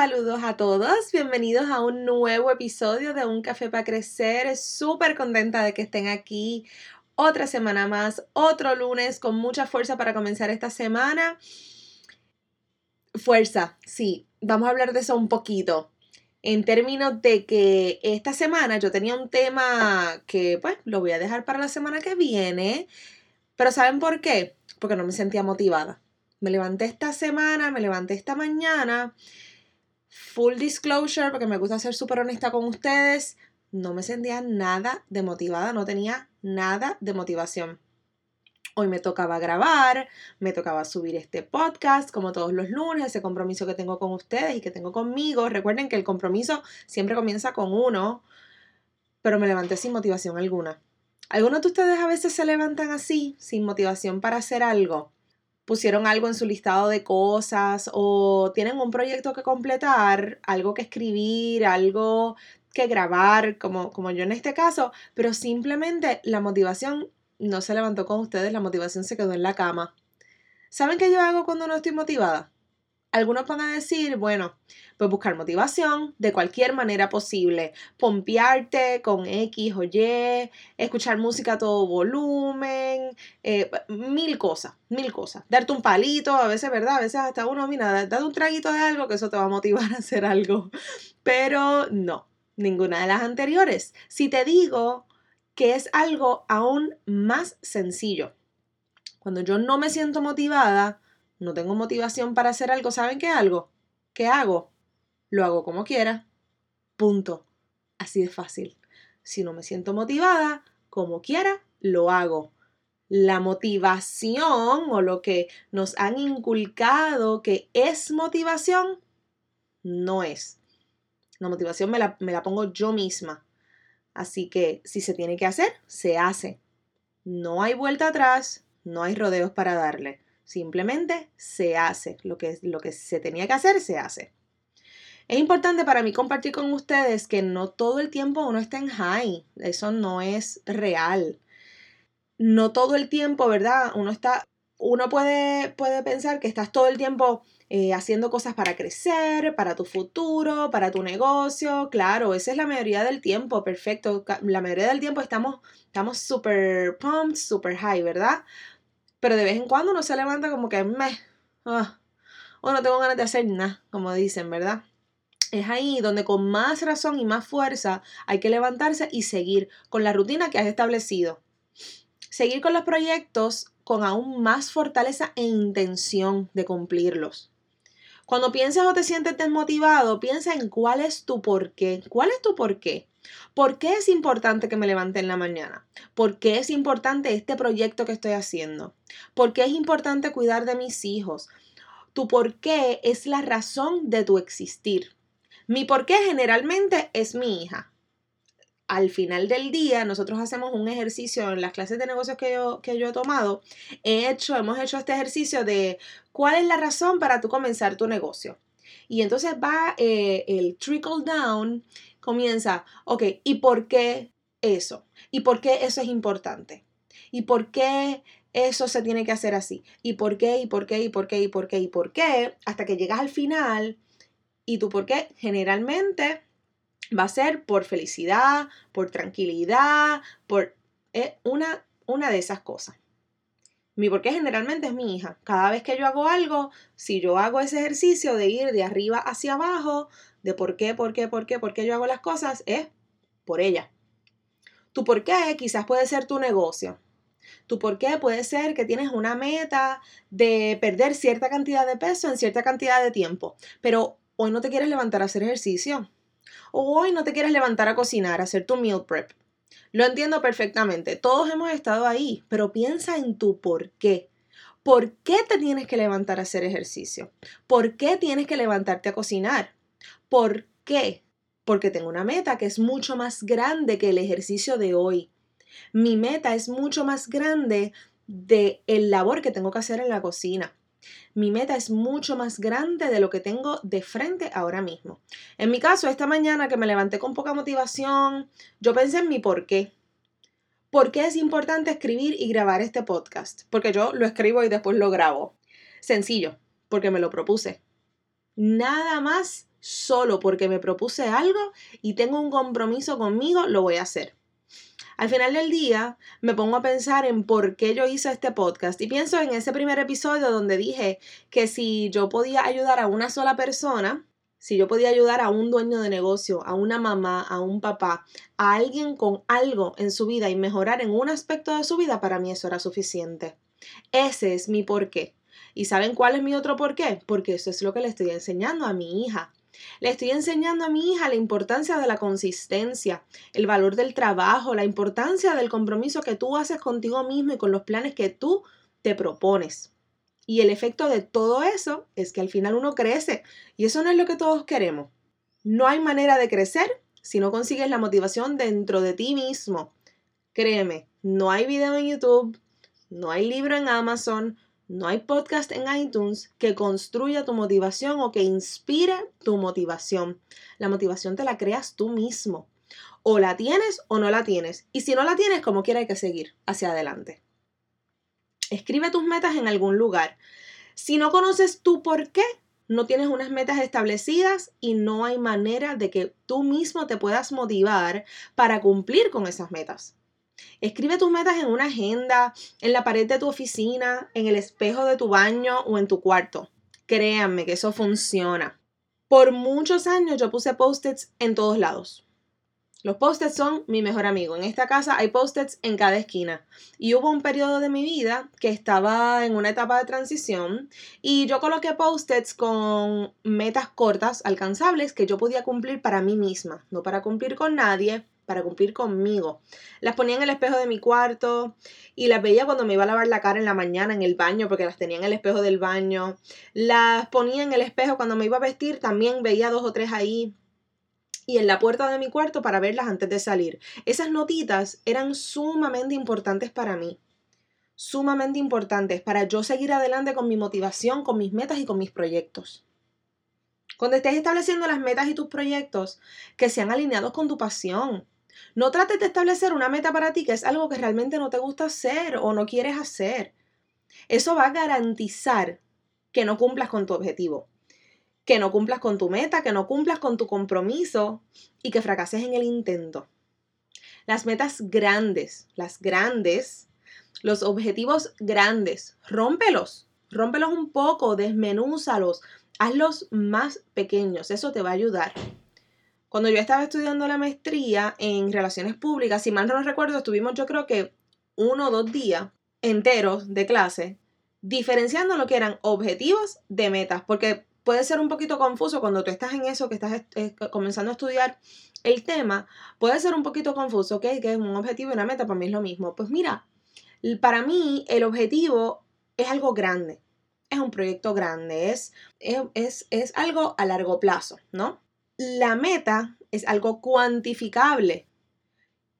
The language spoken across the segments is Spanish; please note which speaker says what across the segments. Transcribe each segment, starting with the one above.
Speaker 1: Saludos a todos, bienvenidos a un nuevo episodio de Un Café para Crecer. Súper contenta de que estén aquí otra semana más, otro lunes con mucha fuerza para comenzar esta semana. Fuerza, sí, vamos a hablar de eso un poquito. En términos de que esta semana yo tenía un tema que pues lo voy a dejar para la semana que viene, pero ¿saben por qué? Porque no me sentía motivada. Me levanté esta semana, me levanté esta mañana full disclosure, porque me gusta ser súper honesta con ustedes, no me sentía nada de motivada, no tenía nada de motivación. Hoy me tocaba grabar, me tocaba subir este podcast como todos los lunes, ese compromiso que tengo con ustedes y que tengo conmigo. Recuerden que el compromiso siempre comienza con uno, pero me levanté sin motivación alguna. ¿Algunos de ustedes a veces se levantan así, sin motivación para hacer algo? Pusieron algo en su listado de cosas o tienen un proyecto que completar, algo que escribir, algo que grabar, como, como yo en este caso, pero simplemente la motivación no se levantó con ustedes, la motivación se quedó en la cama. ¿Saben qué yo hago cuando no estoy motivada? Algunos van a decir, bueno, pues buscar motivación de cualquier manera posible, pompearte con X o Y, escuchar música a todo volumen, eh, mil cosas, mil cosas. Darte un palito, a veces, ¿verdad? A veces hasta uno, mira, date un traguito de algo que eso te va a motivar a hacer algo. Pero no, ninguna de las anteriores. Si te digo que es algo aún más sencillo, cuando yo no me siento motivada, no tengo motivación para hacer algo, ¿saben qué algo? ¿Qué hago? Lo hago como quiera. Punto. Así de fácil. Si no me siento motivada, como quiera, lo hago. La motivación o lo que nos han inculcado que es motivación, no es. La motivación me la, me la pongo yo misma. Así que si se tiene que hacer, se hace. No hay vuelta atrás, no hay rodeos para darle. Simplemente se hace. Lo que, lo que se tenía que hacer, se hace. Es importante para mí compartir con ustedes que no todo el tiempo uno está en high. Eso no es real. No todo el tiempo, ¿verdad? Uno está. Uno puede, puede pensar que estás todo el tiempo eh, haciendo cosas para crecer, para tu futuro, para tu negocio. Claro, esa es la mayoría del tiempo, perfecto. La mayoría del tiempo estamos estamos super pumped, super high, ¿verdad? Pero de vez en cuando uno se levanta como que me, ah, o no tengo ganas de hacer nada, como dicen, ¿verdad? Es ahí donde con más razón y más fuerza hay que levantarse y seguir con la rutina que has establecido. Seguir con los proyectos con aún más fortaleza e intención de cumplirlos. Cuando piensas o te sientes desmotivado, piensa en cuál es tu por qué. ¿Cuál es tu por qué? ¿Por qué es importante que me levante en la mañana? ¿Por qué es importante este proyecto que estoy haciendo? ¿Por qué es importante cuidar de mis hijos? Tu por qué es la razón de tu existir. Mi por qué generalmente es mi hija. Al final del día, nosotros hacemos un ejercicio en las clases de negocios que yo, que yo he tomado. He hecho, hemos hecho este ejercicio de cuál es la razón para tú comenzar tu negocio. Y entonces va eh, el trickle down comienza, ok, ¿y por qué eso? ¿Y por qué eso es importante? ¿Y por qué eso se tiene que hacer así? ¿Y por qué? ¿Y por qué? ¿Y por qué? ¿Y por qué? ¿Y por qué? Hasta que llegas al final y tu por qué generalmente va a ser por felicidad, por tranquilidad, por eh, una, una de esas cosas. Mi por qué generalmente es mi hija. Cada vez que yo hago algo, si yo hago ese ejercicio de ir de arriba hacia abajo, de por qué, por qué, por qué, por qué yo hago las cosas, es por ella. Tu por qué quizás puede ser tu negocio. Tu por qué puede ser que tienes una meta de perder cierta cantidad de peso en cierta cantidad de tiempo, pero hoy no te quieres levantar a hacer ejercicio. O hoy no te quieres levantar a cocinar, a hacer tu meal prep. Lo entiendo perfectamente. Todos hemos estado ahí, pero piensa en tu por qué. ¿Por qué te tienes que levantar a hacer ejercicio? ¿Por qué tienes que levantarte a cocinar? ¿Por qué? Porque tengo una meta que es mucho más grande que el ejercicio de hoy. Mi meta es mucho más grande de el labor que tengo que hacer en la cocina. Mi meta es mucho más grande de lo que tengo de frente ahora mismo. En mi caso, esta mañana que me levanté con poca motivación, yo pensé en mi por qué. ¿Por qué es importante escribir y grabar este podcast? Porque yo lo escribo y después lo grabo. Sencillo, porque me lo propuse. Nada más solo porque me propuse algo y tengo un compromiso conmigo, lo voy a hacer. Al final del día me pongo a pensar en por qué yo hice este podcast y pienso en ese primer episodio donde dije que si yo podía ayudar a una sola persona, si yo podía ayudar a un dueño de negocio, a una mamá, a un papá, a alguien con algo en su vida y mejorar en un aspecto de su vida, para mí eso era suficiente. Ese es mi porqué. ¿Y saben cuál es mi otro porqué? Porque eso es lo que le estoy enseñando a mi hija. Le estoy enseñando a mi hija la importancia de la consistencia, el valor del trabajo, la importancia del compromiso que tú haces contigo mismo y con los planes que tú te propones. Y el efecto de todo eso es que al final uno crece y eso no es lo que todos queremos. No hay manera de crecer si no consigues la motivación dentro de ti mismo. Créeme, no hay video en YouTube, no hay libro en Amazon, no hay podcast en iTunes que construya tu motivación o que inspire tu motivación. La motivación te la creas tú mismo. O la tienes o no la tienes. Y si no la tienes, como quiera hay que seguir hacia adelante. Escribe tus metas en algún lugar. Si no conoces tú por qué, no tienes unas metas establecidas y no hay manera de que tú mismo te puedas motivar para cumplir con esas metas. Escribe tus metas en una agenda, en la pared de tu oficina, en el espejo de tu baño o en tu cuarto. Créanme que eso funciona. Por muchos años yo puse post-its en todos lados. Los post-its son mi mejor amigo. En esta casa hay post-its en cada esquina. Y hubo un periodo de mi vida que estaba en una etapa de transición y yo coloqué post-its con metas cortas, alcanzables, que yo podía cumplir para mí misma, no para cumplir con nadie, para cumplir conmigo. Las ponía en el espejo de mi cuarto y las veía cuando me iba a lavar la cara en la mañana en el baño porque las tenía en el espejo del baño. Las ponía en el espejo cuando me iba a vestir, también veía dos o tres ahí y en la puerta de mi cuarto para verlas antes de salir. Esas notitas eran sumamente importantes para mí. Sumamente importantes para yo seguir adelante con mi motivación, con mis metas y con mis proyectos. Cuando estés estableciendo las metas y tus proyectos, que sean alineados con tu pasión. No trates de establecer una meta para ti que es algo que realmente no te gusta hacer o no quieres hacer. Eso va a garantizar que no cumplas con tu objetivo que no cumplas con tu meta, que no cumplas con tu compromiso y que fracases en el intento. Las metas grandes, las grandes, los objetivos grandes, rómpelos, rómpelos un poco, desmenúzalos, hazlos más pequeños, eso te va a ayudar. Cuando yo estaba estudiando la maestría en relaciones públicas, si mal no recuerdo, estuvimos yo creo que uno o dos días enteros de clase diferenciando lo que eran objetivos de metas, porque puede ser un poquito confuso cuando tú estás en eso, que estás eh, comenzando a estudiar el tema, puede ser un poquito confuso, ¿ok? Que es un objetivo y una meta, para mí es lo mismo. Pues mira, para mí el objetivo es algo grande, es un proyecto grande, es, es, es algo a largo plazo, ¿no? La meta es algo cuantificable,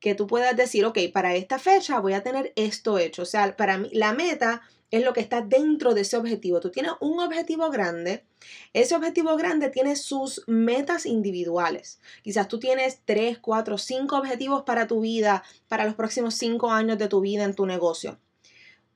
Speaker 1: que tú puedas decir, ok, para esta fecha voy a tener esto hecho. O sea, para mí la meta es lo que está dentro de ese objetivo. Tú tienes un objetivo grande, ese objetivo grande tiene sus metas individuales. Quizás tú tienes tres, cuatro, cinco objetivos para tu vida, para los próximos cinco años de tu vida en tu negocio.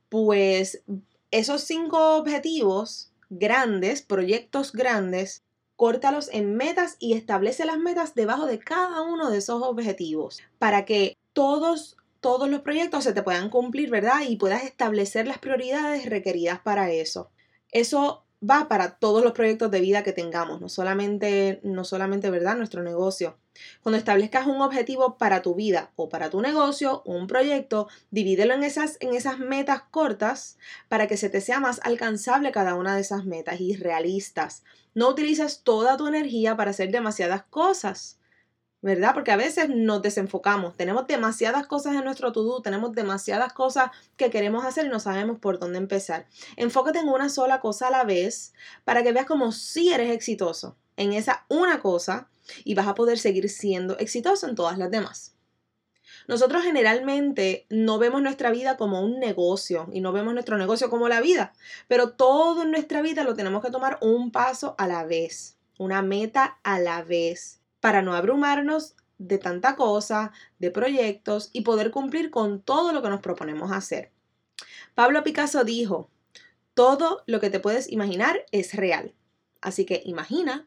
Speaker 1: Pues esos cinco objetivos grandes, proyectos grandes, córtalos en metas y establece las metas debajo de cada uno de esos objetivos para que todos todos los proyectos se te puedan cumplir, ¿verdad? Y puedas establecer las prioridades requeridas para eso. Eso va para todos los proyectos de vida que tengamos, no solamente, no solamente, ¿verdad?, nuestro negocio. Cuando establezcas un objetivo para tu vida o para tu negocio o un proyecto, divídelo en esas, en esas metas cortas para que se te sea más alcanzable cada una de esas metas y realistas. No utilices toda tu energía para hacer demasiadas cosas. ¿verdad? Porque a veces nos desenfocamos, tenemos demasiadas cosas en nuestro to-do, tenemos demasiadas cosas que queremos hacer y no sabemos por dónde empezar. Enfócate en una sola cosa a la vez para que veas como si eres exitoso en esa una cosa y vas a poder seguir siendo exitoso en todas las demás. Nosotros generalmente no vemos nuestra vida como un negocio y no vemos nuestro negocio como la vida, pero todo en nuestra vida lo tenemos que tomar un paso a la vez, una meta a la vez para no abrumarnos de tanta cosa, de proyectos y poder cumplir con todo lo que nos proponemos hacer. Pablo Picasso dijo, todo lo que te puedes imaginar es real. Así que imagina,